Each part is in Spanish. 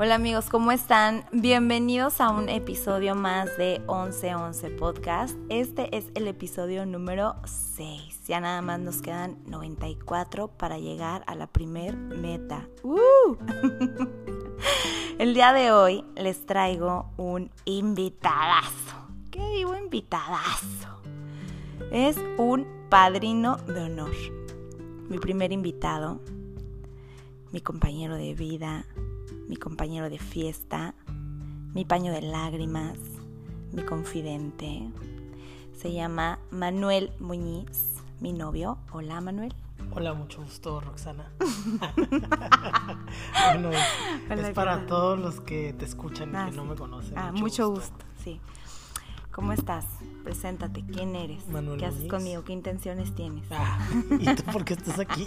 Hola amigos, ¿cómo están? Bienvenidos a un episodio más de 1111 Podcast. Este es el episodio número 6. Ya nada más nos quedan 94 para llegar a la primer meta. ¡Uh! el día de hoy les traigo un invitadazo. ¿Qué digo invitadazo? Es un padrino de honor. Mi primer invitado, mi compañero de vida, mi compañero de fiesta, mi paño de lágrimas, mi confidente. Se llama Manuel Muñiz, mi novio. Hola Manuel. Hola, mucho gusto, Roxana. bueno, es para todos los que te escuchan y ah, que no me conocen. Ah, mucho, gusto. sí. ¿Cómo estás? Preséntate, ¿quién eres? Manuel ¿Qué haces conmigo? ¿Qué intenciones tienes? Ah, ¿Y tú por qué estás aquí?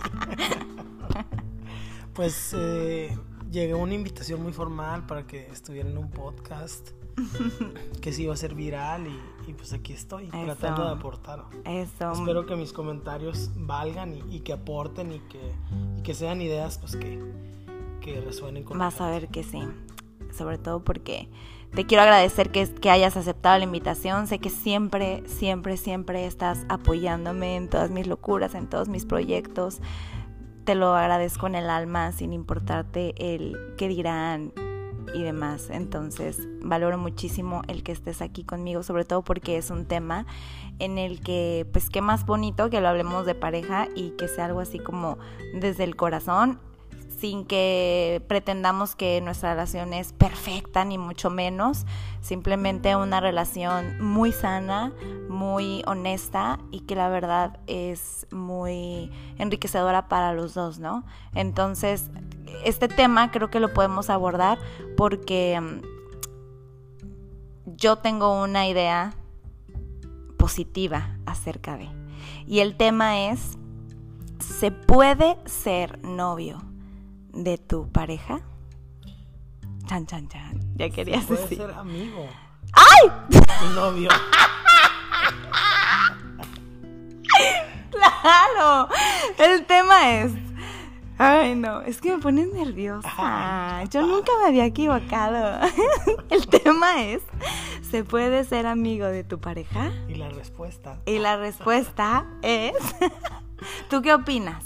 pues eh, llegué una invitación muy formal para que estuviera en un podcast que sí iba a ser viral y, pues aquí estoy tratando de aportar. Eso. Espero que mis comentarios valgan y, que aporten y que, que, sean ideas pues que, que resuenen con Vas a ver que sí, sobre todo porque te quiero agradecer que, que hayas aceptado la invitación. Sé que siempre, siempre, siempre estás apoyándome en todas mis locuras, en todos mis proyectos te lo agradezco en el alma sin importarte el qué dirán y demás. Entonces, valoro muchísimo el que estés aquí conmigo, sobre todo porque es un tema en el que, pues, qué más bonito que lo hablemos de pareja y que sea algo así como desde el corazón sin que pretendamos que nuestra relación es perfecta, ni mucho menos. Simplemente una relación muy sana, muy honesta y que la verdad es muy enriquecedora para los dos, ¿no? Entonces, este tema creo que lo podemos abordar porque mm, yo tengo una idea positiva acerca de. Y el tema es, ¿se puede ser novio? De tu pareja? Chan, chan, chan. Ya querías puede decir. ser amigo. ¡Ay! Tu novio. claro. El tema es. Ay, no, es que me pones nerviosa. Yo nunca me había equivocado. El tema es, ¿se puede ser amigo de tu pareja? Y la respuesta. Y la respuesta es, ¿tú qué opinas?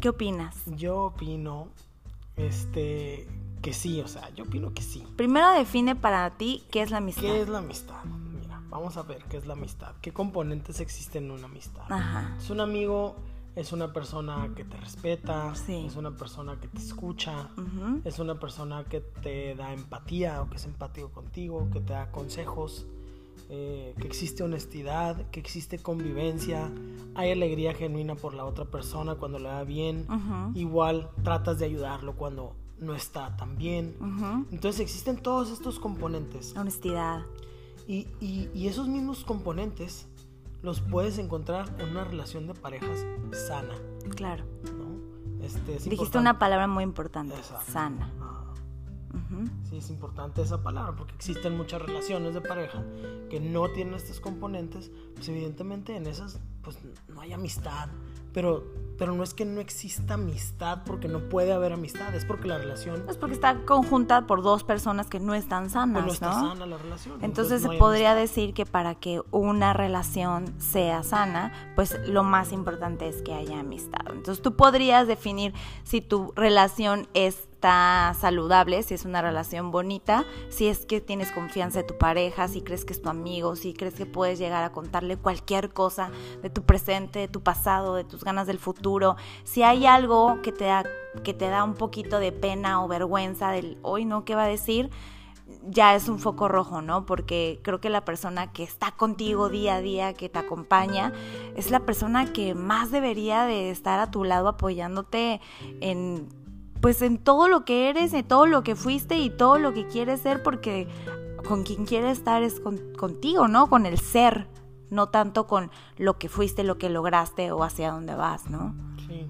¿Qué opinas? Yo opino, este, que sí, o sea, yo opino que sí. Primero define para ti qué es la amistad. ¿Qué es la amistad? Mira, vamos a ver qué es la amistad. ¿Qué componentes existen en una amistad? Ajá. Es un amigo, es una persona que te respeta, es una persona que te escucha, es una persona que te da empatía o que es empático contigo, que te da consejos eh, que existe honestidad, que existe convivencia, hay alegría genuina por la otra persona cuando le va bien, igual tratas de ayudarlo cuando no está tan bien. Entonces existen todos estos componentes. Honestidad. Y, y, esos mismos componentes los puedes encontrar en una relación de parejas sana. Claro. ¿no? Este, Dijiste una palabra muy importante, sana. Sí, es importante esa palabra porque existen muchas relaciones de pareja que no tienen estos componentes, pues evidentemente en esas pues no hay amistad, pero, pero no es que no exista amistad porque no puede haber amistad, es porque la relación... Es porque está conjunta por dos personas que no están sanas, pues no está sana la relación. Entonces, se podría decir que para que una relación sea sana, pues lo más importante es que haya amistad. Entonces tú podrías definir si tu relación es saludable, si es una relación bonita, si es que tienes confianza de tu pareja, si crees que es tu amigo, si crees que puedes llegar a contarle cualquier cosa de tu presente, de tu pasado, de tus ganas del futuro, si hay algo que te da, que te da un poquito de pena o vergüenza del hoy no, ¿qué va a decir? ya es un foco rojo, ¿no? Porque creo que la persona que está contigo día a día, que te acompaña, es la persona que más debería de estar a tu lado apoyándote en pues en todo lo que eres, en todo lo que fuiste y todo lo que quieres ser, porque con quien quieres estar es contigo, ¿no? Con el ser, no tanto con lo que fuiste, lo que lograste o hacia dónde vas, ¿no? Sí,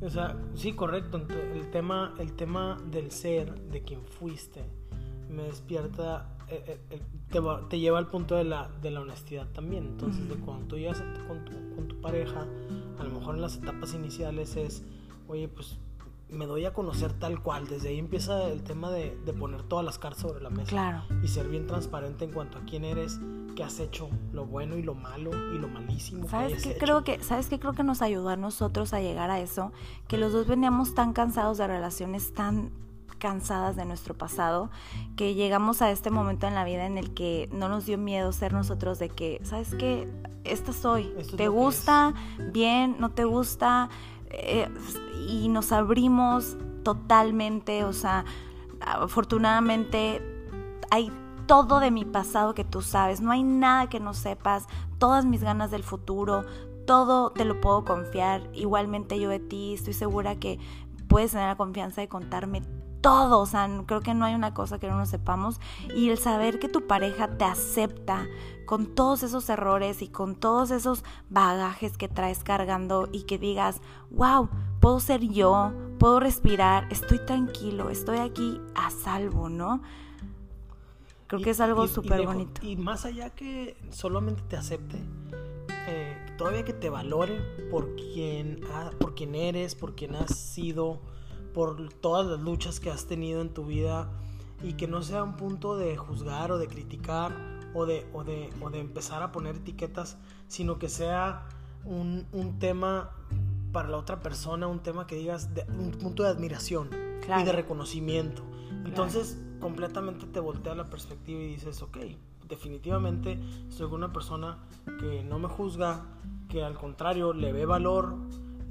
o sea, sí, correcto. El tema, el tema del ser, de quien fuiste, me despierta, eh, eh, te, lleva al punto de la, de la honestidad también. Entonces, de cuando tú llegas con tu, con tu pareja, a lo mejor en las etapas iniciales es, oye, pues me doy a conocer tal cual. Desde ahí empieza el tema de, poner todas las cartas sobre la mesa. Claro. Y ser bien transparente en cuanto a quién eres, qué has hecho, lo bueno y lo malo y lo malísimo. ¿Sabes qué creo que sabes qué creo que nos ayudó a nosotros a llegar a eso? Que los dos veníamos tan cansados de relaciones tan cansadas de nuestro pasado, que llegamos a este momento en la vida en el que no nos dio miedo ser nosotros de que, ¿sabes qué? Esta soy. ¿Te gusta? Bien, no te gusta. Eh, y nos abrimos totalmente, o sea, afortunadamente hay todo de mi pasado que tú sabes, no hay nada que no sepas, todas mis ganas del futuro, todo te lo puedo confiar, igualmente yo de ti, estoy segura que puedes tener la confianza de contarme todo, o sea, creo que no hay una cosa que no nos sepamos y el saber que tu pareja te acepta con todos esos errores y con todos esos bagajes que traes cargando y que digas, wow, puedo ser yo, puedo respirar, estoy tranquilo, estoy aquí a salvo, ¿no? Creo que es algo súper bonito. Y más allá que solamente te acepte, eh, todavía que te valore por quien, por quien eres, por quien has sido, por todas las luchas que has tenido en tu vida y que no sea un punto de juzgar o de criticar o de, o de, o de empezar a poner etiquetas, sino que sea un, un, tema para la otra persona, un tema que digas, de, un punto de admiración y de reconocimiento. Entonces, completamente te voltea la perspectiva y dices, ok, definitivamente soy una persona que no me juzga, que al contrario le ve valor,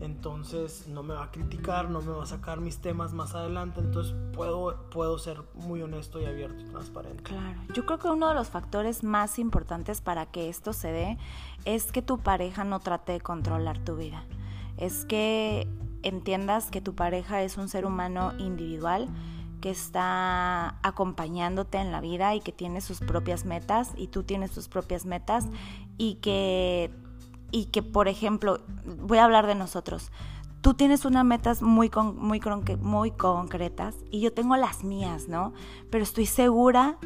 entonces no me va a criticar, no me va a sacar mis temas más adelante, entonces puedo, puedo ser muy honesto y abierto y transparente. Claro, yo creo que uno de los factores más importantes para que esto se dé es que tu pareja no trate de controlar tu vida, es que entiendas que tu pareja es un ser humano individual que está acompañándote en la vida y que tiene sus propias metas y tú tienes tus propias metas y que y que, por ejemplo, voy a hablar de nosotros. Tú tienes unas metas muy, muy, muy concretas y yo tengo las mías, ¿no? Pero estoy segura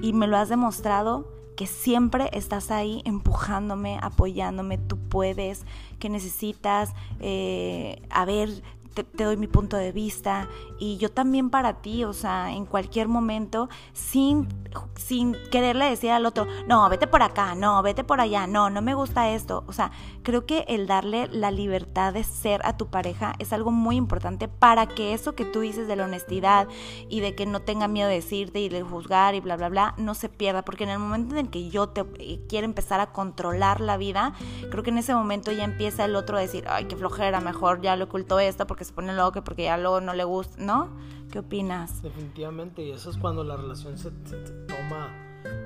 y me lo has demostrado que siempre estás ahí empujándome, apoyándome, tú puedes, que necesitas, eh, a ver, te, doy mi punto de vista y yo también para ti, o sea, en cualquier momento, sin, sin quererle decir al otro, no, vete por acá, no, vete por allá, no, no me gusta esto. O sea, creo que el darle la libertad de ser a tu pareja es algo muy importante para que eso que tú dices de la honestidad y de que no tenga miedo de decirte y de juzgar y bla, bla, bla, no se pierda, porque en el momento en el que yo te eh, quiero empezar a controlar la vida, creo que en ese momento ya empieza el otro a decir, ay, qué flojera, mejor ya le oculto esto porque se pone loco, porque ya luego no le gusta, ¿no? ¿Qué opinas? Definitivamente, y eso es cuando la relación se, toma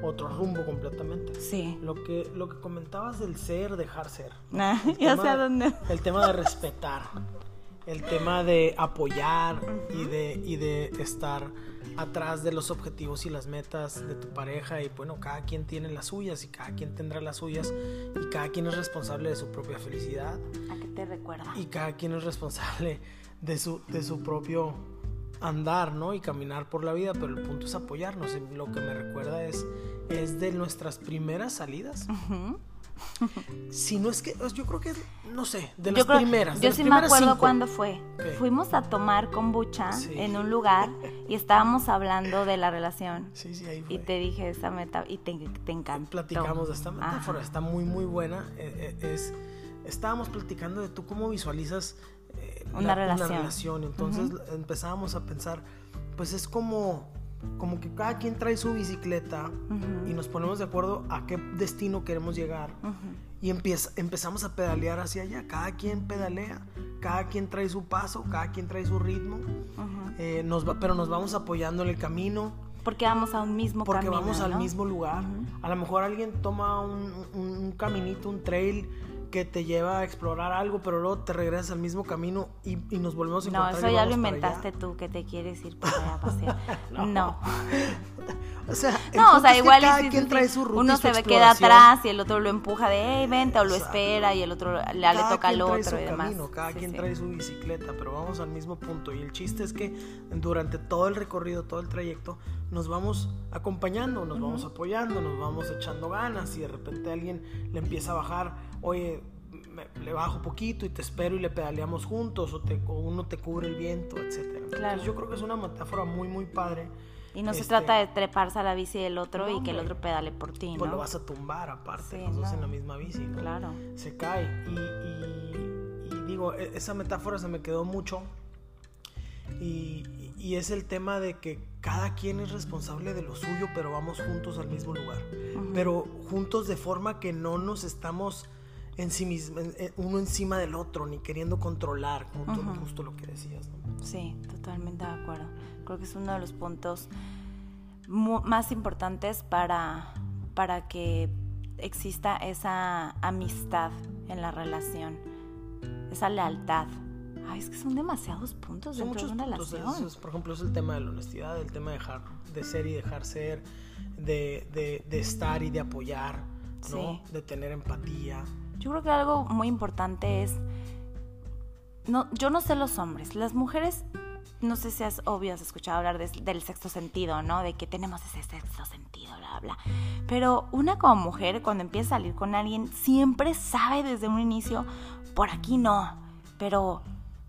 otro rumbo completamente. Sí. Lo que, lo que comentabas del ser, dejar ser. Ah, ya sé a dónde. El tema de respetar, el tema de apoyar y, de, y de estar atrás de los objetivos y las metas de tu pareja y bueno, cada quien tiene las suyas y cada quien tendrá las suyas y cada quien es responsable de su propia felicidad. ¿A qué te recuerda? Y cada quien es responsable de su, de su propio andar, ¿no? Y caminar por la vida, pero el punto es apoyarnos. Lo que me recuerda es, es de nuestras primeras salidas. Si no es que, yo creo que, no sé, de las primeras. yo sí me acuerdo cuándo fue. Fuimos a tomar kombucha en un lugar y estábamos hablando de la relación. Sí, sí, ahí fue. Y te dije esa meta y te, te encantó. Platicamos de esta metáfora, está muy, muy buena. Eh, eh, es, estábamos platicando de tú cómo visualizas una, relación. Entonces empezábamos a pensar, pues es como, como que cada quien trae su bicicleta y nos ponemos de acuerdo a qué destino queremos llegar. Y empieza, empezamos a pedalear hacia allá. Cada quien pedalea, cada quien trae su paso, cada quien trae su ritmo. Eh, nos va, pero nos vamos apoyando en el camino. Porque vamos a un mismo Porque vamos al mismo lugar. A lo mejor alguien toma un, un caminito, un trail que te lleva a explorar algo, pero luego te regresas al mismo camino y, nos volvemos a encontrar. No, eso ya lo inventaste tú, que te quieres ir por allá a pasear. no. o sea, no, o sea, igual quien trae su ruta uno se ve queda atrás y el otro lo empuja de, hey, vente, o lo espera y el otro le, toca al otro y demás. cada quien trae su bicicleta, pero vamos al mismo punto. Y el chiste es que durante todo el recorrido, todo el trayecto, nos vamos acompañando, nos vamos apoyando, nos vamos echando ganas y de repente alguien le empieza a bajar oye, le bajo poquito y te espero y le pedaleamos juntos o, te, uno te cubre el viento, etc. Claro. yo creo que es una metáfora muy, muy padre. Y no se este, trata de treparse a la bici del otro y que el otro pedale por ti, ¿no? Pues lo vas a tumbar aparte, sí, en la misma bici, ¿no? Claro. Se cae. Y, y, digo, e, esa metáfora se me quedó mucho. Y, y, es el tema de que cada quien es responsable de lo suyo, pero vamos juntos al mismo lugar. Pero juntos de forma que no nos estamos en sí mismo, uno encima del otro, ni queriendo controlar, como justo lo que decías. Sí, totalmente de acuerdo. Creo que es uno de los puntos más importantes para, para que exista esa amistad en la relación, esa lealtad. Ay, es que son demasiados puntos dentro de una relación. por ejemplo, es el tema de la honestidad, el tema de dejar de ser y dejar ser, de, de, de estar y de apoyar, ¿no? De tener empatía. Yo creo que algo muy importante es, no, yo no sé los hombres, las mujeres, no sé si es obvio, has escuchado hablar del sexto sentido, ¿no? De que tenemos ese sexto sentido, bla, bla. Pero una como mujer, cuando empieza a salir con alguien, siempre sabe desde un inicio, por aquí no, pero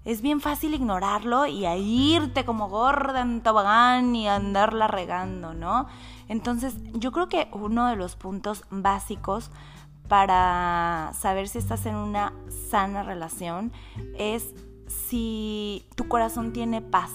es bien fácil ignorarlo y a irte como gorda en tobogán y andarla regando, ¿no? Entonces, yo creo que uno de los puntos básicos para saber si estás en una sana relación es si tu corazón tiene paz.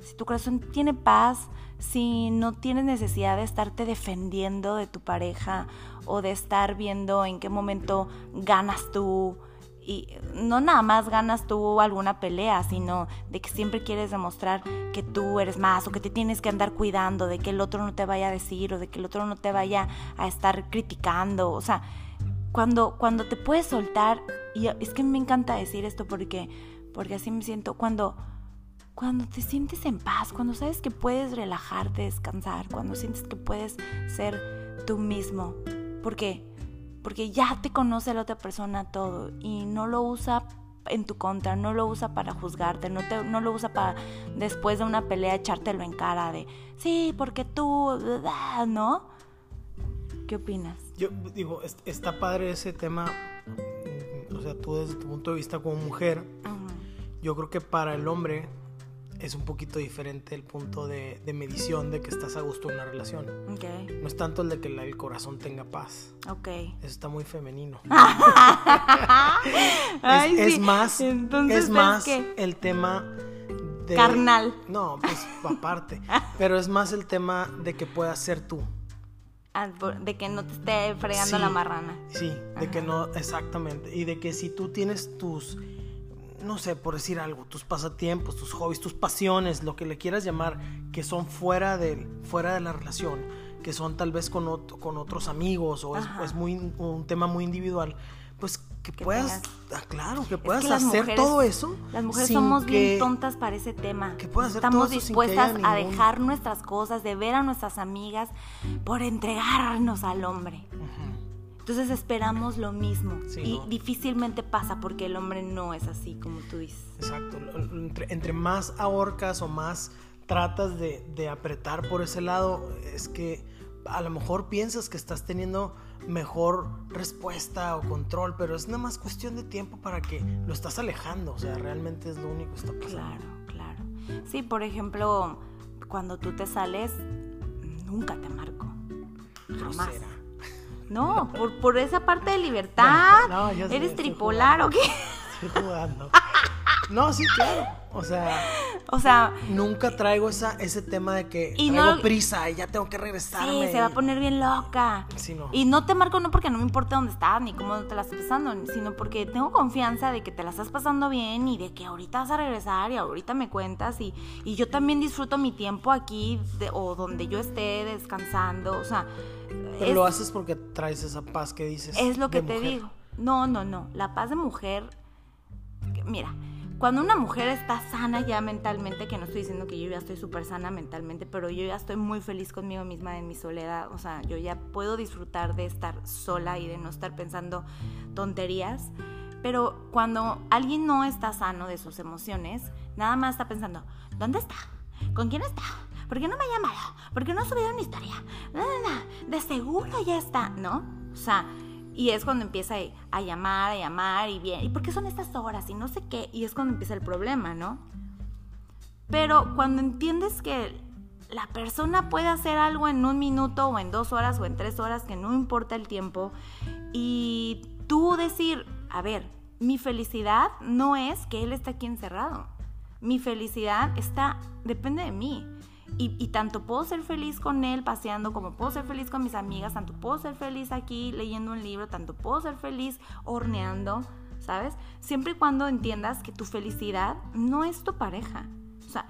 Si tu corazón tiene paz, si no tienes necesidad de estarte defendiendo de tu pareja o de estar viendo en qué momento ganas tú, y no nada más ganas tú alguna pelea, sino de que siempre quieres demostrar que tú eres más o que te tienes que andar cuidando, de que el otro no te vaya a decir o de que el otro no te vaya a estar criticando. O sea, cuando, cuando te puedes soltar, y es que me encanta decir esto porque, porque así me siento, cuando, cuando te sientes en paz, cuando sabes que puedes relajarte, descansar, cuando sientes que puedes ser tú mismo. Porque porque ya te conoce la otra persona todo y no lo usa en tu contra, no lo usa para juzgarte, no, te, no lo usa para después de una pelea echártelo en cara de, sí, porque tú, ¿no? ¿Qué opinas? Yo digo, está padre ese tema, o sea, tú desde tu punto de vista como mujer, yo creo que para el hombre es un poquito diferente el punto de, medición de que estás a gusto en una relación. No es tanto el de que el corazón tenga paz. Okay. Eso está muy femenino. es, más, es más el tema de... Carnal. No, pues aparte. pero es más el tema de que puedas ser tú. Ah, de que no te esté fregando la marrana. Sí, de que no, exactamente. Y de que si tú tienes tus no sé, por decir algo, tus pasatiempos, tus hobbies, tus pasiones, lo que le quieras llamar, que son fuera de, fuera de la relación, que son tal vez con, con otros amigos o es, muy, un tema muy individual, pues que, puedas, ah, claro, que puedas hacer todo eso. Las mujeres somos bien tontas para ese tema. Que puedas hacer Estamos dispuestas a dejar nuestras cosas, de ver a nuestras amigas, por entregarnos al hombre. Entonces esperamos lo mismo y difícilmente pasa porque el hombre no es así como tú dices. Exacto, entre, más ahorcas o más tratas de, apretar por ese lado, es que a lo mejor piensas que estás teniendo mejor respuesta o control, pero es nada más cuestión de tiempo para que lo estás alejando, o sea, realmente es lo único que está pasando. Claro, claro. Sí, por ejemplo, cuando tú te sales, nunca te marco. Jamás. No, por, por esa parte de libertad. No, ¿Eres tripolar o qué? Estoy jugando. No, sí, claro. O sea, o sea, nunca traigo esa, ese tema de que y traigo prisa y ya tengo que regresar. Sí, se va a poner bien loca. Sí, no. Y no te marco no porque no me importa dónde estás ni cómo te la estás pasando, sino porque tengo confianza de que te la estás pasando bien y de que ahorita vas a regresar y ahorita me cuentas y, y yo también disfruto mi tiempo aquí o donde yo esté descansando, o sea, pero lo haces porque traes esa paz que dices. Es lo que te digo. No, no, no. La paz de mujer. Mira, cuando una mujer está sana ya mentalmente, que no estoy diciendo que yo ya estoy súper sana mentalmente, pero yo ya estoy muy feliz conmigo misma en mi soledad. O sea, yo ya puedo disfrutar de estar sola y de no estar pensando tonterías. Pero cuando alguien no está sano de sus emociones, nada más está pensando, ¿dónde está? ¿Con quién está? ¿Por qué no me ha llamado? ¿Por qué no ha subido una historia? No, no, no, de seguro ya está, ¿no? O sea, Y es cuando empieza a llamar, a llamar y bien, ¿y por qué son estas horas? Y no sé qué, y es cuando empieza el problema, ¿no? Pero cuando entiendes que la persona puede hacer algo en un minuto o en dos horas o en tres horas, que no importa el tiempo, y tú decir, a ver, mi felicidad no es que él esté aquí encerrado. Mi felicidad está, depende de mí. Y, tanto puedo ser feliz con él paseando, como puedo ser feliz con mis amigas, tanto puedo ser feliz aquí leyendo un libro, tanto puedo ser feliz horneando, ¿sabes? Siempre y cuando entiendas que tu felicidad no es tu pareja. O sea,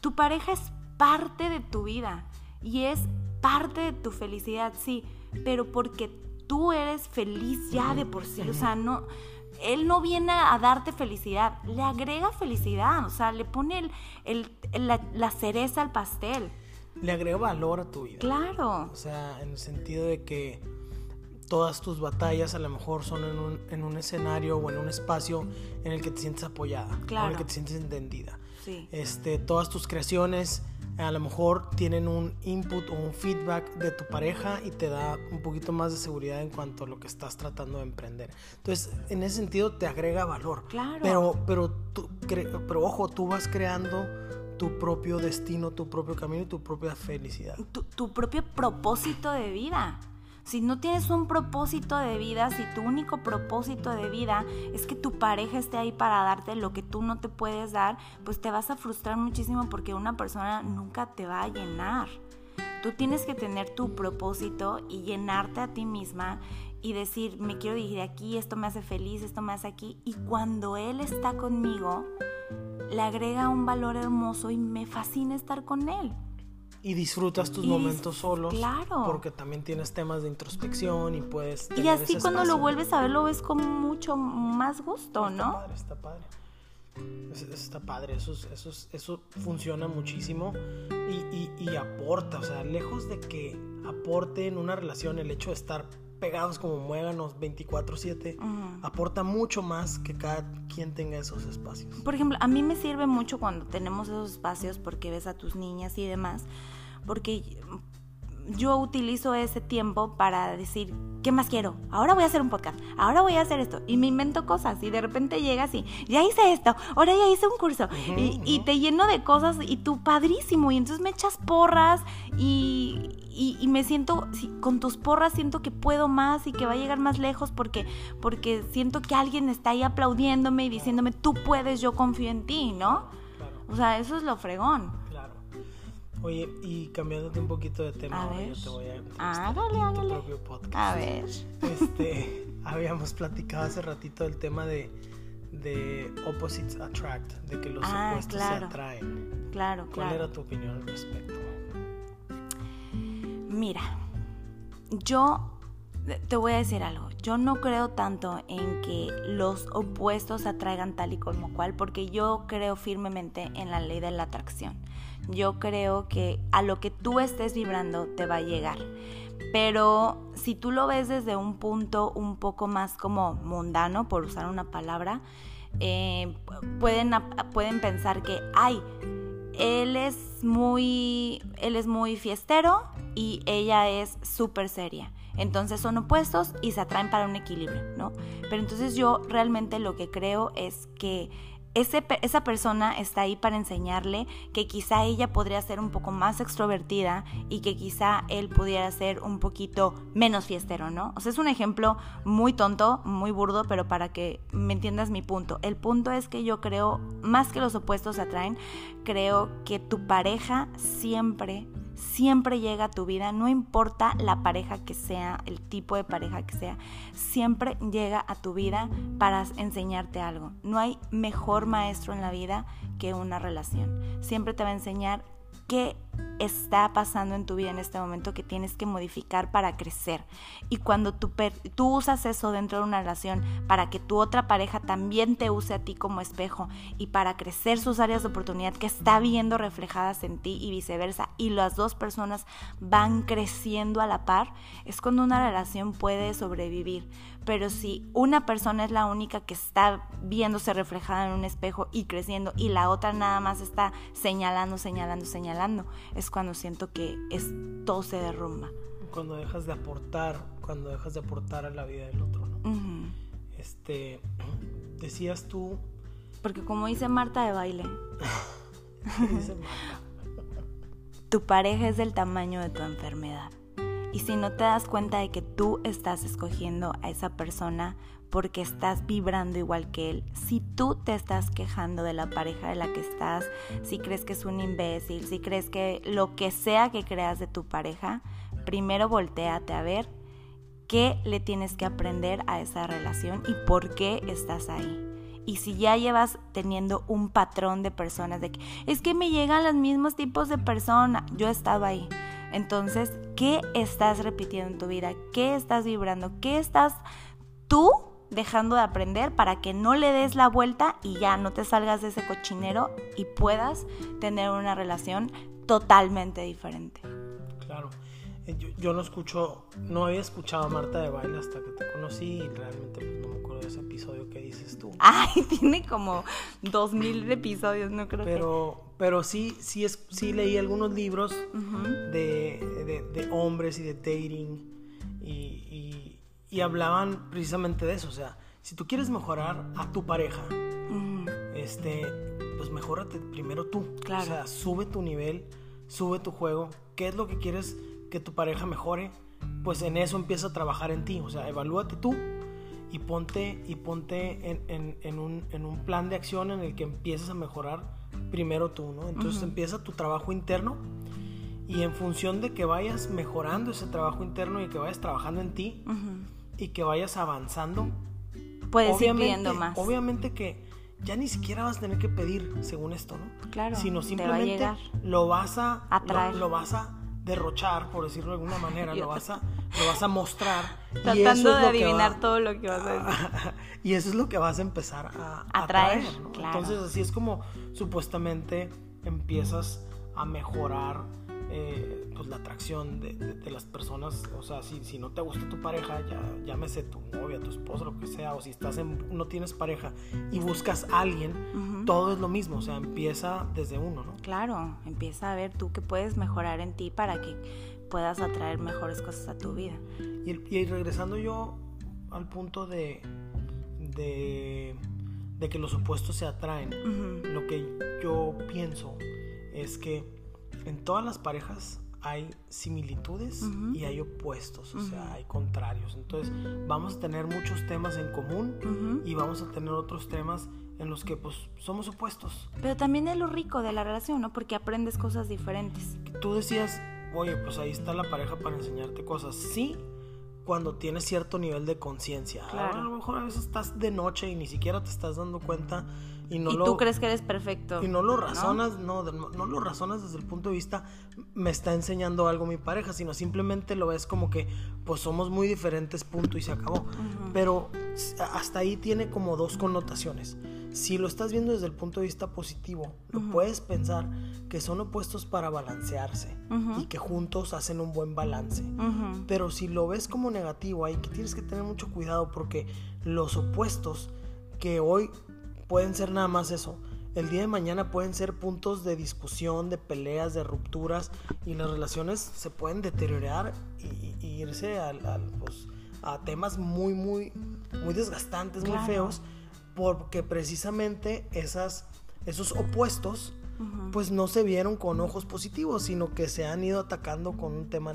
tu pareja es parte de tu vida y es parte de tu felicidad, sí, pero porque tú eres feliz ya de por sí, o sea, no, él no viene a darte felicidad, le agrega felicidad, o sea, le pone el, la, cereza al pastel. Le agrega valor a tu vida. Claro. O sea, en el sentido de que todas tus batallas a lo mejor son en un, en un escenario o en un espacio en el que te sientes apoyada, en el que te sientes entendida. Sí. Este, todas tus creaciones a lo mejor tienen un input o un feedback de tu pareja y te da un poquito más de seguridad en cuanto a lo que estás tratando de emprender. Entonces, en ese sentido te agrega valor. Claro. Pero, pero, tú, pero ojo, tú vas creando tu propio destino, tu propio camino y tu propia felicidad. Tu, tu propio propósito de vida. Si no tienes un propósito de vida, si tu único propósito de vida es que tu pareja esté ahí para darte lo que tú no te puedes dar, pues te vas a frustrar muchísimo porque una persona nunca te va a llenar. Tú tienes que tener tu propósito y llenarte a ti misma y decir, me quiero dirigir aquí, esto me hace feliz, esto me hace aquí. Y cuando él está conmigo, le agrega un valor hermoso y me fascina estar con él y disfrutas tus momentos solos. Claro. Porque también tienes temas de introspección y puedes. y así cuando lo vuelves a ver lo ves con mucho más gusto, ¿no? Está padre, está padre. está padre, eso, eso, eso funciona muchísimo y, y, aporta, o sea, lejos de que aporte en una relación el hecho de estar pegados como muéganos 24/7, aporta mucho más que cada quien tenga esos espacios. Por ejemplo, a mí me sirve mucho cuando tenemos esos espacios porque ves a tus niñas y demás, porque yo utilizo ese tiempo para decir, ¿qué más quiero? Ahora voy a hacer un podcast, ahora voy a hacer esto. Y me invento cosas y de repente llegas y ya hice esto, ahora ya hice un curso. y, te lleno de cosas y tú padrísimo. Y entonces me echas porras y, y, me siento, con tus porras siento que puedo más y que va a llegar más lejos porque, porque siento que alguien está ahí aplaudiéndome y diciéndome, tú puedes, yo confío en ti, ¿no? O sea, eso es lo fregón. Oye, y cambiándote un poquito de tema, yo te voy a ah, dale, tu propio podcast. A ver. Este, habíamos platicado hace ratito del tema de, de opposites attract, de que los ah, opuestos se atraen. Claro, ¿Cuál era tu opinión al respecto? Mira, yo te voy a decir algo. Yo no creo tanto en que los opuestos atraigan tal y como cual, porque yo creo firmemente en la ley de la atracción yo creo que a lo que tú estés vibrando te va a llegar. Pero si tú lo ves desde un punto un poco más como mundano, por usar una palabra, eh, pueden, pueden pensar que, ay, él es muy, él es muy fiestero y ella es súper seria. Entonces son opuestos y se atraen para un equilibrio, ¿no? Pero entonces yo realmente lo que creo es que esa persona está ahí para enseñarle que quizá ella podría ser un poco más extrovertida y que quizá él pudiera ser un poquito menos fiestero, ¿no? O sea, es un ejemplo muy tonto, muy burdo, pero para que me entiendas mi punto. El punto es que yo creo, más que los opuestos se atraen, creo que tu pareja siempre siempre llega a tu vida, no importa la pareja que sea, el tipo de pareja que sea, siempre llega a tu vida para enseñarte algo. No hay mejor maestro en la vida que una relación. Siempre te va a enseñar qué está pasando en tu vida en este momento que tienes que modificar para crecer. Y cuando tú, usas eso dentro de una relación para que tu otra pareja también te use a ti como espejo y para crecer sus áreas de oportunidad que está viendo reflejadas en ti y viceversa, y las dos personas van creciendo a la par, es cuando una relación puede sobrevivir. Pero si una persona es la única que está viéndose reflejada en un espejo y creciendo y la otra nada más está señalando, señalando, señalando, es cuando siento que es, todo se derrumba. cuando dejas de aportar, cuando dejas de aportar a la vida del otro, ¿no? Este, decías tú... Porque como dice Marta de baile. dice Marta? tu pareja es del tamaño de tu enfermedad. Y si no te das cuenta de que tú estás escogiendo a esa persona porque estás vibrando igual que él, si tú te estás quejando de la pareja de la que estás, si crees que es un imbécil, si crees que lo que sea que creas de tu pareja, primero volteate a ver qué le tienes que aprender a esa relación y por qué estás ahí. Y si ya llevas teniendo un patrón de personas de que es que me llegan los mismos tipos de personas, yo estaba ahí. Entonces, ¿qué estás repitiendo en tu vida? ¿Qué estás vibrando? ¿Qué estás tú dejando de aprender para que no le des la vuelta y ya no te salgas de ese cochinero y puedas tener una relación totalmente diferente? Claro. Eh, yo, no escucho, no había escuchado a Marta de baile hasta que te conocí y realmente pues, no me acuerdo ese episodio que dices tú. Ay, tiene como dos mil episodios, no creo pero, que... Pero sí, sí, es, sí leí algunos libros de, hombres y de dating y, y, hablaban precisamente de eso. O sea, si tú quieres mejorar a tu pareja, este, pues mejórate primero tú. Claro. O sea, sube tu nivel, sube tu juego. ¿Qué es lo que quieres? que tu pareja mejore, pues en eso empieza a trabajar en ti. O sea, evalúate tú y ponte, y ponte en, un, plan de acción en el que empieces a mejorar primero tú, ¿no? Entonces empieza tu trabajo interno y en función de que vayas mejorando ese trabajo interno y que vayas trabajando en ti y que vayas avanzando, puedes ir pidiendo más. Obviamente que ya ni siquiera vas a tener que pedir según esto, ¿no? Claro. Sino simplemente lo vas a atraer. lo vas a derrochar, por decirlo de alguna manera, lo vas a, lo vas a mostrar. Tratando de adivinar todo lo que vas a decir. y eso es lo que vas a empezar a, atraer. Entonces así es como supuestamente empiezas a mejorar eh, pues la atracción de, las personas, o sea, si, si no te gusta tu pareja, ya llámese tu novia, tu esposa, lo que sea, o si estás en, no tienes pareja y buscas a alguien, todo es lo mismo, o sea, empieza desde uno, ¿no? Claro, empieza a ver tú que puedes mejorar en ti para que puedas atraer mejores cosas a tu vida. Y, regresando yo al punto de, de, de que los opuestos se atraen, lo que yo pienso es que en todas las parejas hay similitudes y hay opuestos, o sea, hay contrarios. Entonces, vamos a tener muchos temas en común y vamos a tener otros temas en los que pues somos opuestos. Pero también es lo rico de la relación, ¿no? Porque aprendes cosas diferentes. Tú decías, oye, pues ahí está la pareja para enseñarte cosas. Sí, cuando tienes cierto nivel de conciencia. A lo mejor a veces estás de noche y ni siquiera te estás dando cuenta y no tú crees que eres perfecto. Y no lo razonas, ¿no? No, lo razonas desde el punto de vista me está enseñando algo mi pareja, sino simplemente lo ves como que pues somos muy diferentes, punto y se acabó. Pero hasta ahí tiene como dos connotaciones. Si lo estás viendo desde el punto de vista positivo, lo puedes pensar que son opuestos para balancearse y que juntos hacen un buen balance. Pero si lo ves como negativo, ahí que tienes que tener mucho cuidado porque los opuestos que hoy pueden ser nada más eso, el día de mañana pueden ser puntos de discusión, de peleas, de rupturas y las relaciones se pueden deteriorar y, irse pues, a temas muy, muy, muy desgastantes, muy feos porque precisamente esas, esos opuestos pues no se vieron con ojos positivos, sino que se han ido atacando con un tema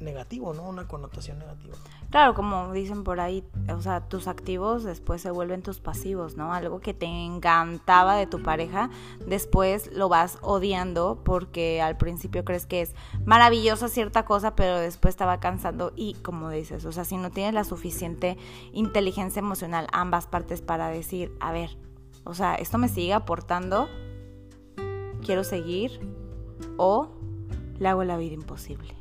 negativo, ¿no? Una connotación negativa. Claro, como dicen por ahí, o sea, tus activos después se vuelven tus pasivos, ¿no? Algo que te encantaba de tu pareja, después lo vas odiando porque al principio crees que es maravillosa cierta cosa, pero después estaba cansando y como dices, o sea, si no tienes la suficiente inteligencia emocional ambas partes para decir, a ver, o sea, esto me sigue aportando quiero seguir o le hago la vida imposible.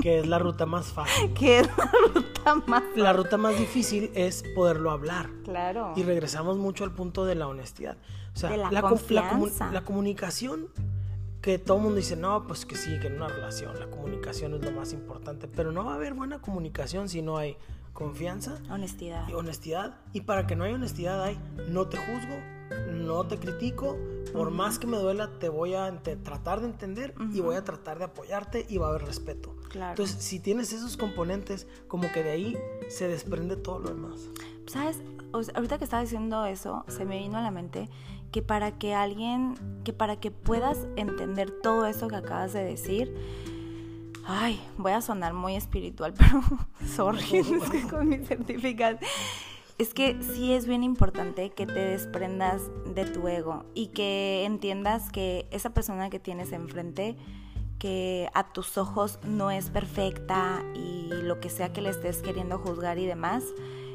que es la ruta más fácil. Que es la ruta más fácil. La ruta más difícil es poderlo hablar. Claro. Y regresamos mucho al punto de la honestidad. O sea, la, la, comunicación que todo el mundo dice, no, pues que sí, que en una relación la comunicación es lo más importante, pero no va a haber buena comunicación si no hay confianza. Honestidad. Y honestidad. Y para que no haya honestidad hay, no te juzgo, no te critico, por más que me duela, te voy a tratar de entender y voy a tratar de apoyarte y va a haber respeto. Entonces, si tienes esos componentes, como que de ahí se desprende todo lo demás. ¿Sabes? ahorita que estaba diciendo eso, se me vino a la mente que para que alguien, que para que puedas entender todo eso que acabas de decir, ay, voy a sonar muy espiritual, pero sorry, es que con mi certificado es que sí es bien importante que te desprendas de tu ego y que entiendas que esa persona que tienes enfrente, que a tus ojos no es perfecta y lo que sea que le estés queriendo juzgar y demás,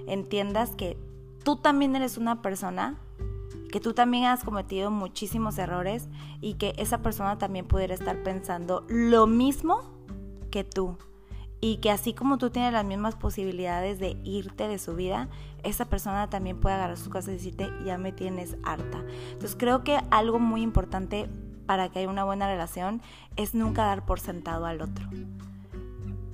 entiendas que tú también eres una persona, que tú también has cometido muchísimos errores y que esa persona también pudiera estar pensando lo mismo que tú y que así como tú tienes las mismas posibilidades de irte de su vida, esa persona también puede agarrar su casa y decirte, ya me tienes harta. Entonces creo que algo muy importante para que haya una buena relación es nunca dar por sentado al otro.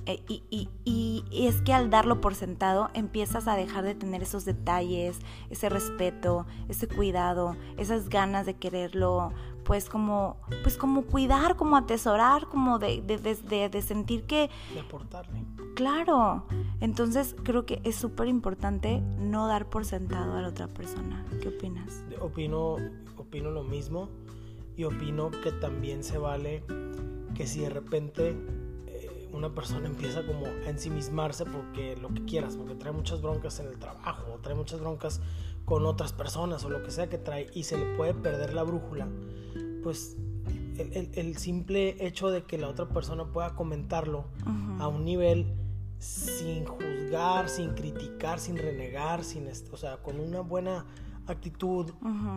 Eh, y, y, es que al darlo por sentado empiezas a dejar de tener esos detalles, ese respeto, ese cuidado, esas ganas de quererlo, pues como, pues como cuidar, como atesorar, como de, de, de, sentir que... De aportarle. Claro. Entonces creo que es súper importante no dar por sentado a la otra persona. ¿Qué opinas? Opino, opino lo mismo y opino que también se vale que si de repente eh, una persona empieza como a ensimismarse porque lo que quieras, porque trae muchas broncas en el trabajo, trae muchas broncas con otras personas o lo que sea que trae y se le puede perder la brújula, pues el, simple hecho de que la otra persona pueda comentarlo a un nivel sin juzgar, sin criticar, sin renegar, sin, o sea, con una buena actitud,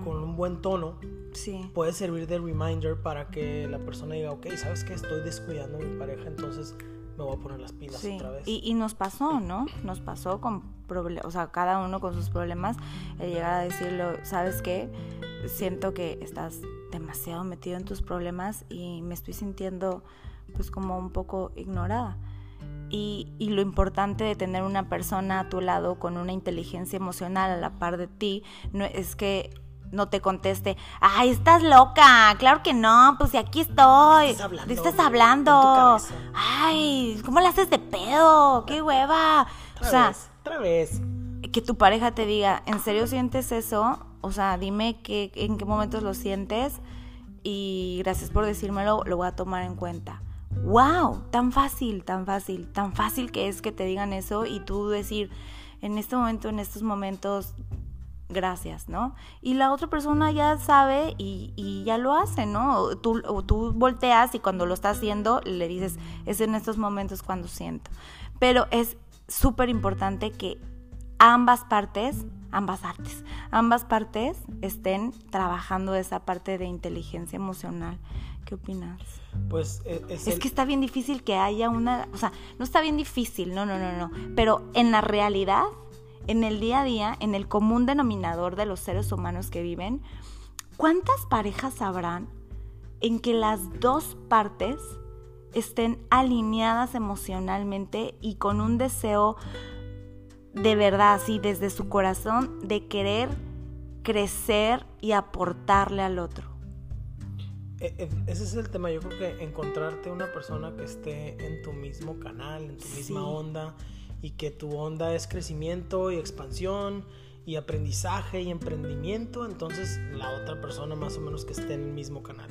con un buen tono, sí. puede servir de reminder para que la persona diga, ok, sabes que estoy descuidando a mi pareja, entonces me voy a poner las pilas otra vez. Y, y, nos pasó, ¿no? Nos pasó con problemas, o sea, cada uno con sus problemas, el llegar a decirlo, ¿sabes qué? Siento que estás demasiado metido en tus problemas y me estoy sintiendo pues como un poco ignorada. Y, y, lo importante de tener una persona a tu lado con una inteligencia emocional a la par de ti no es que no te conteste, ay, estás loca, claro que no, pues si aquí estoy. ¿De qué estás hablando? Ay, ¿cómo le haces de pedo? ¡Qué hueva! o sea, otra vez. Que tu pareja te diga, ¿en serio sientes eso? O sea, dime que, en qué momentos lo sientes y gracias por decírmelo, lo voy a tomar en cuenta. ¡Wow! Tan fácil, tan fácil, tan fácil que es que te digan eso y tú decir, en este momento, en estos momentos, gracias, ¿no? Y la otra persona ya sabe y, ya lo hace, ¿no? Tú, tú volteas y cuando lo está haciendo le dices, es en estos momentos cuando siento. Pero es súper importante que ambas partes, ambas artes, ambas partes estén trabajando esa parte de inteligencia emocional. ¿Qué opinas? Pues e, es, es que está bien difícil que haya una, o sea, no está bien difícil, no, no, no, no, pero en la realidad en el día a día, en el común denominador de los seres humanos que viven, ¿cuántas parejas habrán en que las dos partes estén alineadas emocionalmente y con un deseo de verdad, así desde su corazón, de querer crecer y aportarle al otro? E, e, ese es el tema, yo creo que encontrarte una persona que esté en tu mismo canal, en tu misma onda, y que tu onda es crecimiento y expansión y aprendizaje y emprendimiento, entonces la otra persona más o menos que esté en el mismo canal.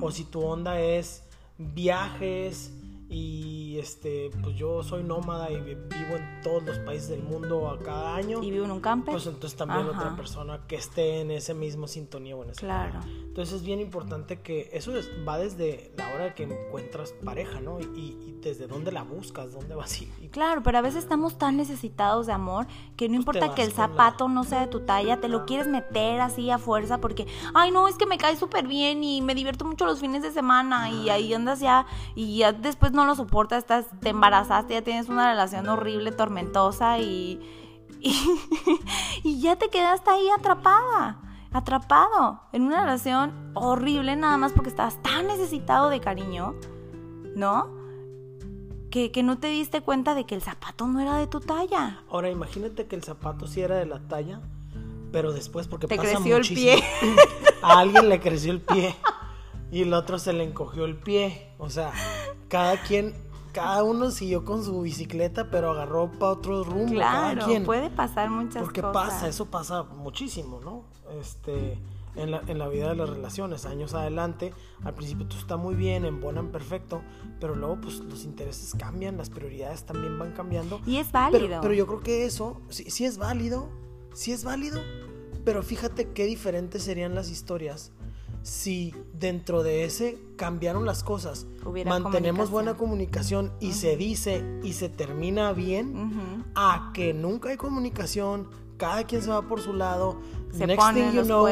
O si tu onda es viajes y este pues yo soy nómada y vivo en todos los países del mundo a cada año. Y vivo en un campo pues entonces también otra persona que esté en ese mismo sintonía o en ese claro. entonces es bien importante que eso va desde la hora que encuentras pareja no y, desde dónde la buscas dónde vas y, claro pero a veces estamos tan necesitados de amor que no pues importa que el zapato no sea de tu talla te lo quieres meter así a fuerza porque ay no es que me cae súper bien y me divierto mucho los fines de semana y ahí andas ya y ya después no lo soportas, estás, te embarazaste, ya tienes una relación horrible, tormentosa y, y, ya te quedaste ahí atrapada, atrapado en una relación horrible nada más porque estabas tan necesitado de cariño, ¿no? que, que, no te diste cuenta de que el zapato no era de tu talla. Ahora imagínate que el zapato sí era de la talla, pero después porque te creció el pie. A alguien le creció el pie y el otro se le encogió el pie. O sea, cada quien, cada uno siguió con su bicicleta, pero agarró para otro rumbo. Claro, puede pasar muchas Porque cosas. Porque pasa, eso pasa muchísimo, ¿no? Este, en la, en la vida de las relaciones, años adelante, al principio tú está muy bien, en buena, en perfecto, pero luego pues los intereses cambian, las prioridades también van cambiando. Y es válido. Pero, yo creo que eso, sí, sí es válido, sí es válido, pero fíjate qué diferentes serían las historias si dentro de ese cambiaron las cosas, mantenemos buena comunicación. y se dice y se termina bien, a que nunca hay comunicación, cada quien se va por su lado, se next thing you know,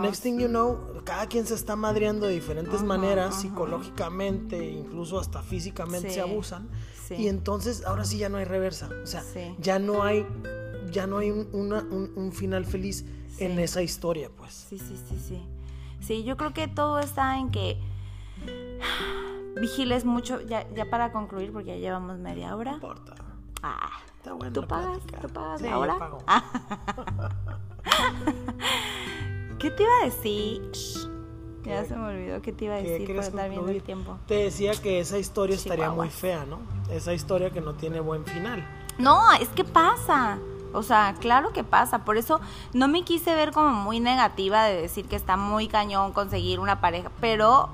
next thing you know, cada quien se está madreando de diferentes maneras, psicológicamente, incluso hasta físicamente se abusan, y entonces ahora sí ya no hay reversa, o sea, ya no hay, ya no hay un, un final feliz en esa historia, pues. Sí, sí, sí, sí. Sí, yo creo que todo está en que vigiles mucho, ya, ya para concluir, porque ya llevamos media hora. No importa. Ah, está bueno. ¿Tú pagas? ¿Tú pagas sí, ahora? Yo pago. ¿Qué te iba a decir? Ya se me olvidó qué te iba a decir por estar viendo el tiempo. Te decía que esa historia estaría muy fea, ¿no? Esa historia que no tiene buen final. No, es que pasa. O sea, claro que pasa. Por eso no me quise ver como muy negativa de decir que está muy cañón conseguir una pareja. Pero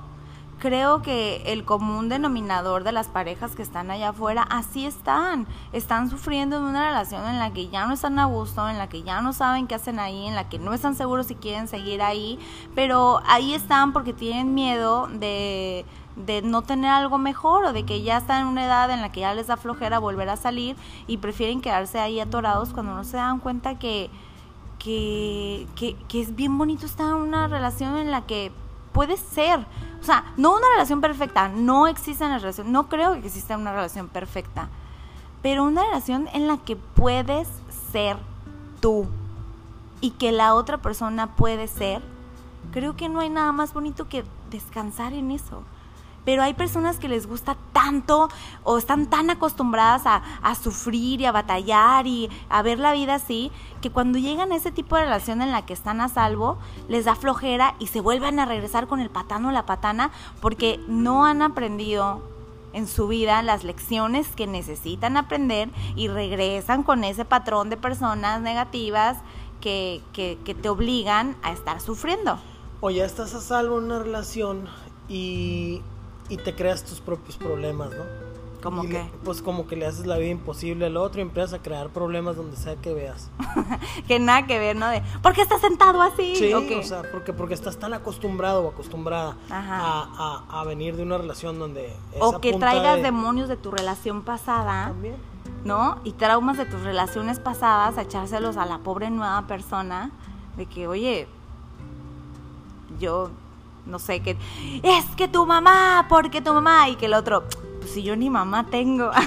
creo que el común denominador de las parejas que están allá afuera, así están. Están sufriendo de una relación en la que ya no están a gusto, en la que ya no saben qué hacen ahí, en la que no están seguros si quieren seguir ahí. Pero ahí están porque tienen miedo de de no tener algo mejor o de que ya están en una edad en la que ya les da flojera volver a salir y prefieren quedarse ahí atorados cuando no se dan cuenta que, que, que, es bien bonito estar en una relación en la que puede ser, o sea, no una relación perfecta, no existe una relación, no creo que exista una relación perfecta, pero una relación en la que puedes ser tú y que la otra persona puede ser, creo que no hay nada más bonito que descansar en eso pero hay personas que les gusta tanto o están tan acostumbradas a, sufrir y a batallar y a ver la vida así, que cuando llegan a ese tipo de relación en la que están a salvo, les da flojera y se vuelven a regresar con el patano o la patana porque no han aprendido en su vida las lecciones que necesitan aprender y regresan con ese patrón de personas negativas que, que, te obligan a estar sufriendo. O ya estás a salvo en una relación y y te creas tus propios problemas, ¿no? ¿Cómo qué? pues como que le haces la vida imposible al otro y empiezas a crear problemas donde sea que veas. que nada que ver, ¿no? De, ¿por qué estás sentado así? Sí, o sea, porque, porque estás tan acostumbrado o acostumbrada a, a, venir de una relación donde... o que traigas demonios de tu relación pasada. También. ¿No? Y traumas de tus relaciones pasadas a echárselos a la pobre nueva persona. De que, oye, yo no sé, que es que tu mamá, porque tu mamá, y que el otro, pues si yo ni mamá tengo.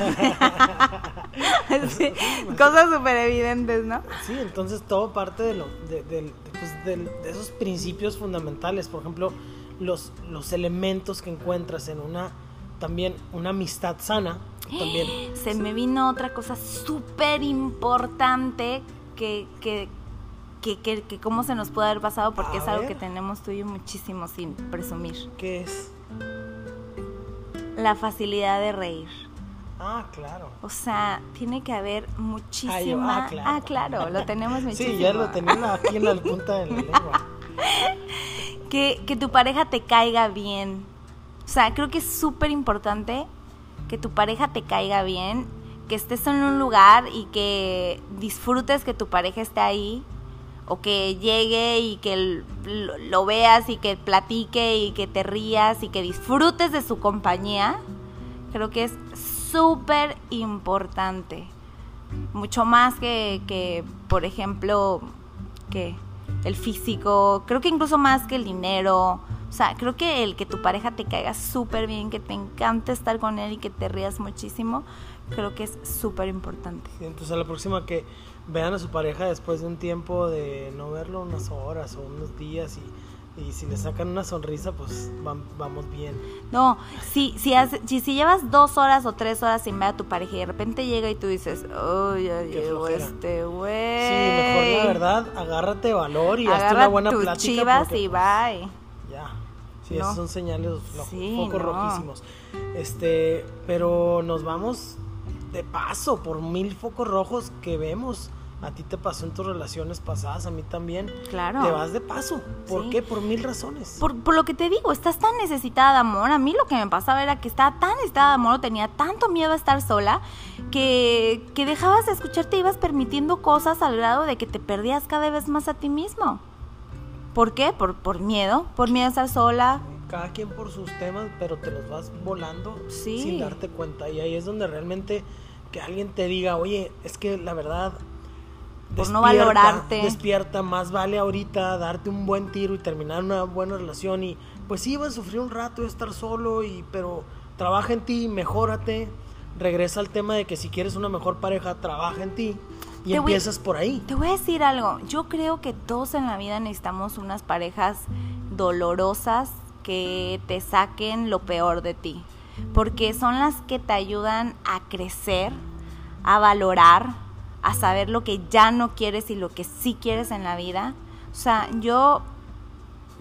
cosas súper evidentes, ¿no? Sí, entonces todo parte de, lo, de, pues, de, esos principios fundamentales, por ejemplo, los, los elementos que encuentras en una, también una amistad sana. También. Se me vino otra cosa súper importante que, que, que, que, cómo se nos puede haber pasado porque es algo que tenemos tú y yo muchísimo sin presumir. ¿Qué es? La facilidad de reír. Ah, claro. O sea, tiene que haber muchísima... ah, claro. ah, claro. lo tenemos muchísimo. Sí, ya lo tenemos aquí en la punta de la lengua. que, que tu pareja te caiga bien. O sea, creo que es súper importante que tu pareja te caiga bien, que estés en un lugar y que disfrutes que tu pareja esté ahí, o que llegue y que lo veas y que platique y que te rías y que disfrutes de su compañía, creo que es súper importante. Mucho más que, que, por ejemplo, que el físico, creo que incluso más que el dinero. O sea, creo que el que tu pareja te caiga súper bien, que te encante estar con él y que te rías muchísimo, creo que es súper importante. entonces a la próxima que vean a su pareja después de un tiempo de no verlo unas horas o unos días y y si le sacan una sonrisa, pues vamos bien. No, si, si, si, si, llevas dos horas o tres horas sin ver a tu pareja y de repente llega y tú dices, oh, ya llegó este güey. Sí, mejor la verdad, agárrate valor y hazte una buena plática. chivas y bye. Ya, sí, esos son señales sí, poco rojísimos. Este, pero nos vamos de paso por mil focos rojos que vemos a ti te pasó en tus relaciones pasadas, a mí también. Claro. Te vas de paso. ¿Por qué? Por mil razones. Por, por, lo que te digo, estás tan necesitada de amor. A mí lo que me pasaba era que estaba tan necesitada de amor, tenía tanto miedo a estar sola, que, que dejabas de escucharte ibas permitiendo cosas al grado de que te perdías cada vez más a ti mismo. ¿Por qué? Por, por miedo, por miedo a estar sola. Cada quien por sus temas, pero te los vas volando sin darte cuenta. Y ahí es donde realmente que alguien te diga, oye, es que la verdad por no valorarte. Despierta, más vale ahorita darte un buen tiro y terminar una buena relación y pues sí, vas a sufrir un rato de estar solo y pero trabaja en ti, mejórate, regresa al tema de que si quieres una mejor pareja, trabaja en ti y empiezas por ahí. Te voy a decir algo, yo creo que todos en la vida necesitamos unas parejas dolorosas que te saquen lo peor de ti, porque son las que te ayudan a crecer, a valorar, a saber lo que ya no quieres y lo que sí quieres en la vida. O sea, yo,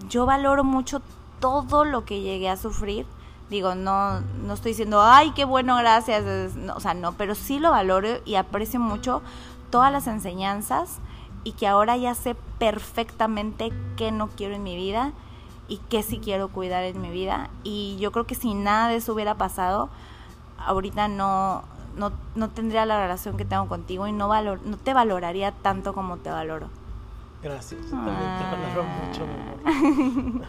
yo valoro mucho todo lo que llegué a sufrir. Digo, no, no estoy diciendo, ay, qué bueno, gracias. o sea, no, pero sí lo valoro y aprecio mucho todas las enseñanzas y que ahora ya sé perfectamente qué no quiero en mi vida y qué sí quiero cuidar en mi vida. Y yo creo que si nada de eso hubiera pasado, ahorita no, no, no tendría la relación que tengo contigo y no, valor, no te valoraría tanto como te valoro. Gracias, también te valoro mucho.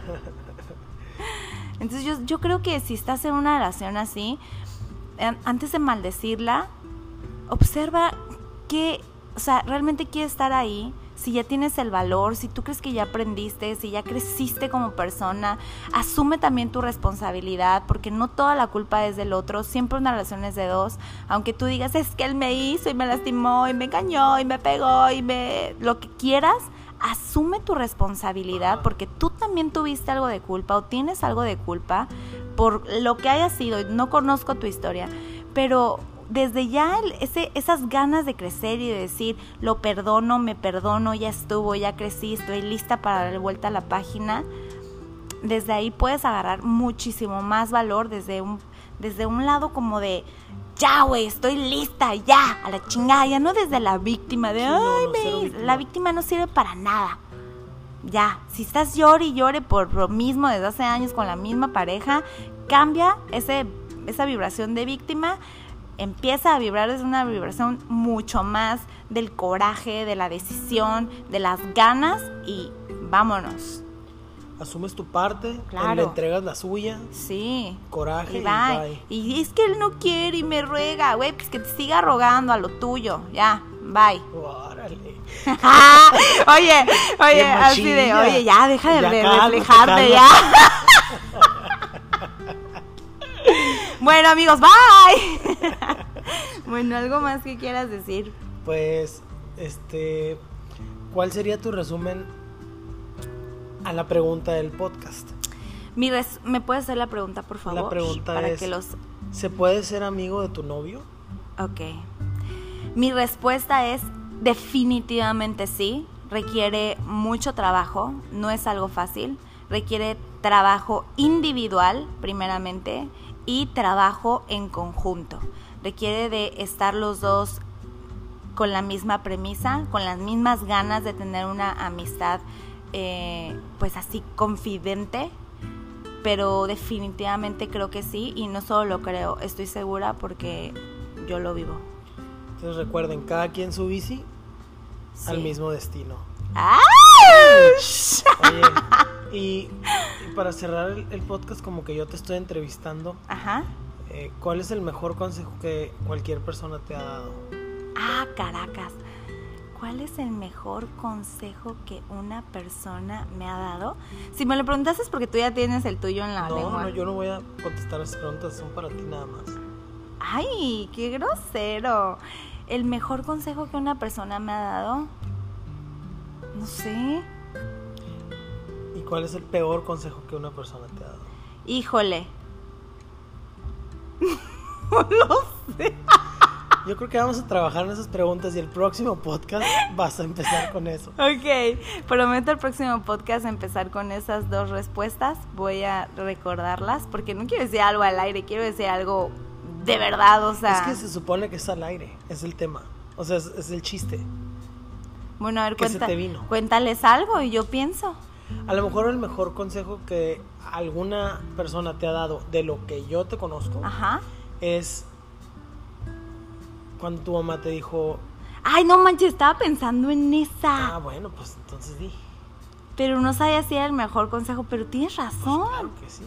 Entonces yo, yo creo que si estás en una relación así, antes de maldecirla, observa que, o sea, realmente quiere estar ahí, si ya tienes el valor, si tú crees que ya aprendiste, si ya creciste como persona, asume también tu responsabilidad, porque no toda la culpa es del otro, siempre una relación es de dos, aunque tú digas es que él me hizo y me lastimó y me engañó y me pegó y me lo que quieras, asume tu responsabilidad porque tú también tuviste algo de culpa o tienes algo de culpa por lo que haya sido, no conozco tu historia, pero desde ya ese, esas ganas de crecer y de decir, lo perdono, me perdono, ya estuvo, ya crecí, estoy lista para dar vuelta a la página, desde ahí puedes agarrar muchísimo más valor desde un, desde un lado como de, ya, güey, estoy lista, ya, a la chingada, ya no desde la víctima, de, ay, la víctima no sirve para nada. Ya, si estás llore y llore por lo mismo desde hace años con la misma pareja, cambia ese, esa vibración de víctima empieza a vibrar desde una vibración mucho más del coraje, de la decisión, de las ganas y vámonos. Asumes tu parte, le entregas la suya. Sí. Coraje y, bye. y, es que él no quiere y me ruega, güey, pues que te siga rogando a lo tuyo. Ya, bye. Órale. oye, oye, así de, oye, ya, deja de reflejarte ya. bueno, amigos, bye. bueno, algo más que quieras decir. Pues, este, ¿cuál sería tu resumen a la pregunta del podcast? Mi ¿Me puedes hacer la pregunta, por favor? La pregunta es, que los... ¿se puede ser amigo de tu novio? Ok. Mi respuesta es definitivamente sí. Requiere mucho trabajo, no es algo fácil. Requiere trabajo individual, primeramente, y trabajo en conjunto. Requiere de estar los dos con la misma premisa, con las mismas ganas de tener una amistad eh, pues así confidente, pero definitivamente creo que sí y no solo lo creo, estoy segura porque yo lo vivo. Entonces recuerden, cada quien su bici al mismo destino. Oye, y, para cerrar el, podcast, como que yo te estoy entrevistando. Ajá. Eh, ¿Cuál es el mejor consejo que cualquier persona te ha dado? Ah, Caracas. ¿Cuál es el mejor consejo que una persona me ha dado? Si me lo preguntas es porque tú ya tienes el tuyo en la no, lengua. No, yo no voy a contestar esas preguntas, son para ti nada más. Ay, qué grosero. El mejor consejo que una persona me ha dado, no sé ¿Y cuál es el peor consejo que una persona te ha dado? Híjole. no lo sé. Yo creo que vamos a trabajar en esas preguntas y el próximo podcast vas a empezar con eso. Ok, prometo el próximo podcast empezar con esas dos respuestas. Voy a recordarlas porque no quiero decir algo al aire, quiero decir algo de verdad, o sea... Es que se supone que es al aire, es el tema. O sea, es, el chiste. Bueno, a ver, cuenta, cuéntales algo y yo pienso. A lo mejor el mejor consejo que alguna persona te ha dado de lo que yo te conozco es cuando tu mamá te dijo... Ay, no manches, estaba pensando en esa. Ah, bueno, pues entonces di. Pero no sabía si era el mejor consejo, pero tienes pues razón. claro que sí.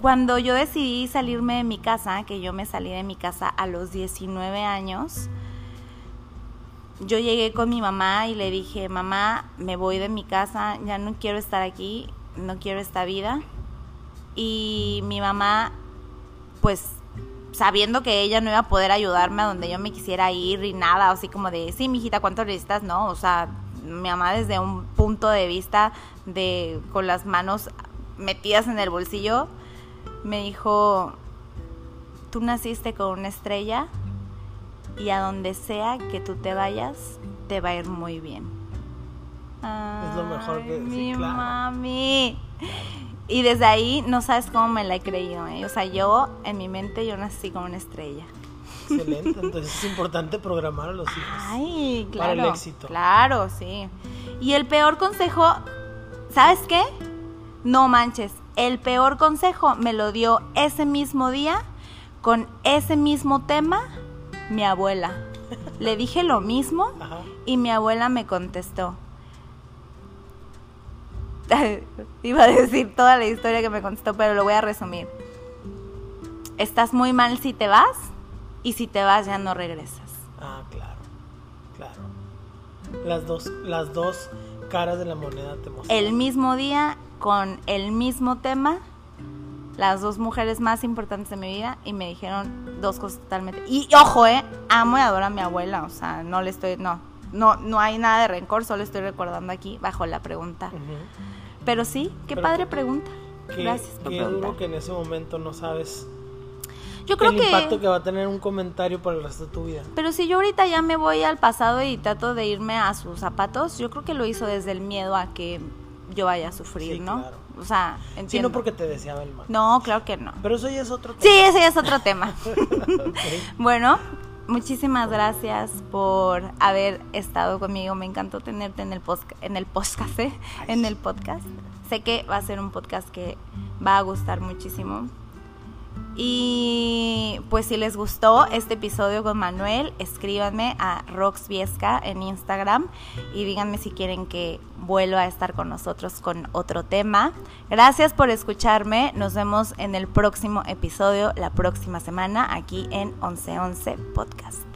Cuando yo decidí salirme de mi casa, que yo me salí de mi casa a los 19 años, yo llegué con mi mamá y le dije, mamá, me voy de mi casa, ya no quiero estar aquí, no quiero esta vida. Y mi mamá, pues sabiendo que ella no iba a poder ayudarme a donde yo me quisiera ir y nada, así como de, sí, mijita, ¿cuánto necesitas? No, o sea, mi mamá desde un punto de vista de con las manos metidas en el bolsillo, me dijo, tú naciste con una estrella y a donde sea que tú te vayas, te va a ir muy bien. es lo mejor que mi mami. Y desde ahí no sabes cómo me la he creído. ¿eh? O sea, yo en mi mente yo nací como una estrella. Excelente, entonces es importante programar a los hijos. Ay, claro. Para el éxito. Claro, sí. Y el peor consejo, ¿sabes qué? No manches, el peor consejo me lo dio ese mismo día con ese mismo tema mi abuela. Le dije lo mismo y mi abuela me contestó. Iba a decir toda la historia que me contestó, pero lo voy a resumir. Estás muy mal si te vas y si te vas ya no regresas. Ah, claro, claro. Las dos, las dos caras de la moneda te mostraron. El mismo día, con el mismo tema, las dos mujeres más importantes de mi vida y me dijeron dos cosas totalmente. Y ojo, eh, amo y adoro a mi abuela, o sea, no le estoy, no, no, no hay nada de rencor, solo estoy recordando aquí bajo la pregunta. Pero sí, qué padre pregunta. Gracias por qué duro que en ese momento no sabes yo creo el impacto que va a tener un comentario por el resto de tu vida. Pero si yo ahorita ya me voy al pasado y trato de irme a sus zapatos, yo creo que lo hizo desde el miedo a que yo vaya a sufrir, ¿no? Claro. O sea, entiendo. Sí, no porque te deseaba el mal. No, claro que no. Pero eso ya es otro tema. Sí, ese ya es otro tema. Bueno, muchísimas gracias por haber estado conmigo. Me encantó tenerte en el, en el podcast, ¿eh? en el podcast. Sé que va a ser un podcast que va a gustar muchísimo. Y pues si les gustó este episodio con Manuel, escríbanme a Roxviesca en Instagram y díganme si quieren que vuelva a estar con nosotros con otro tema. Gracias por escucharme. Nos vemos en el próximo episodio la próxima semana aquí en 1111 Podcast.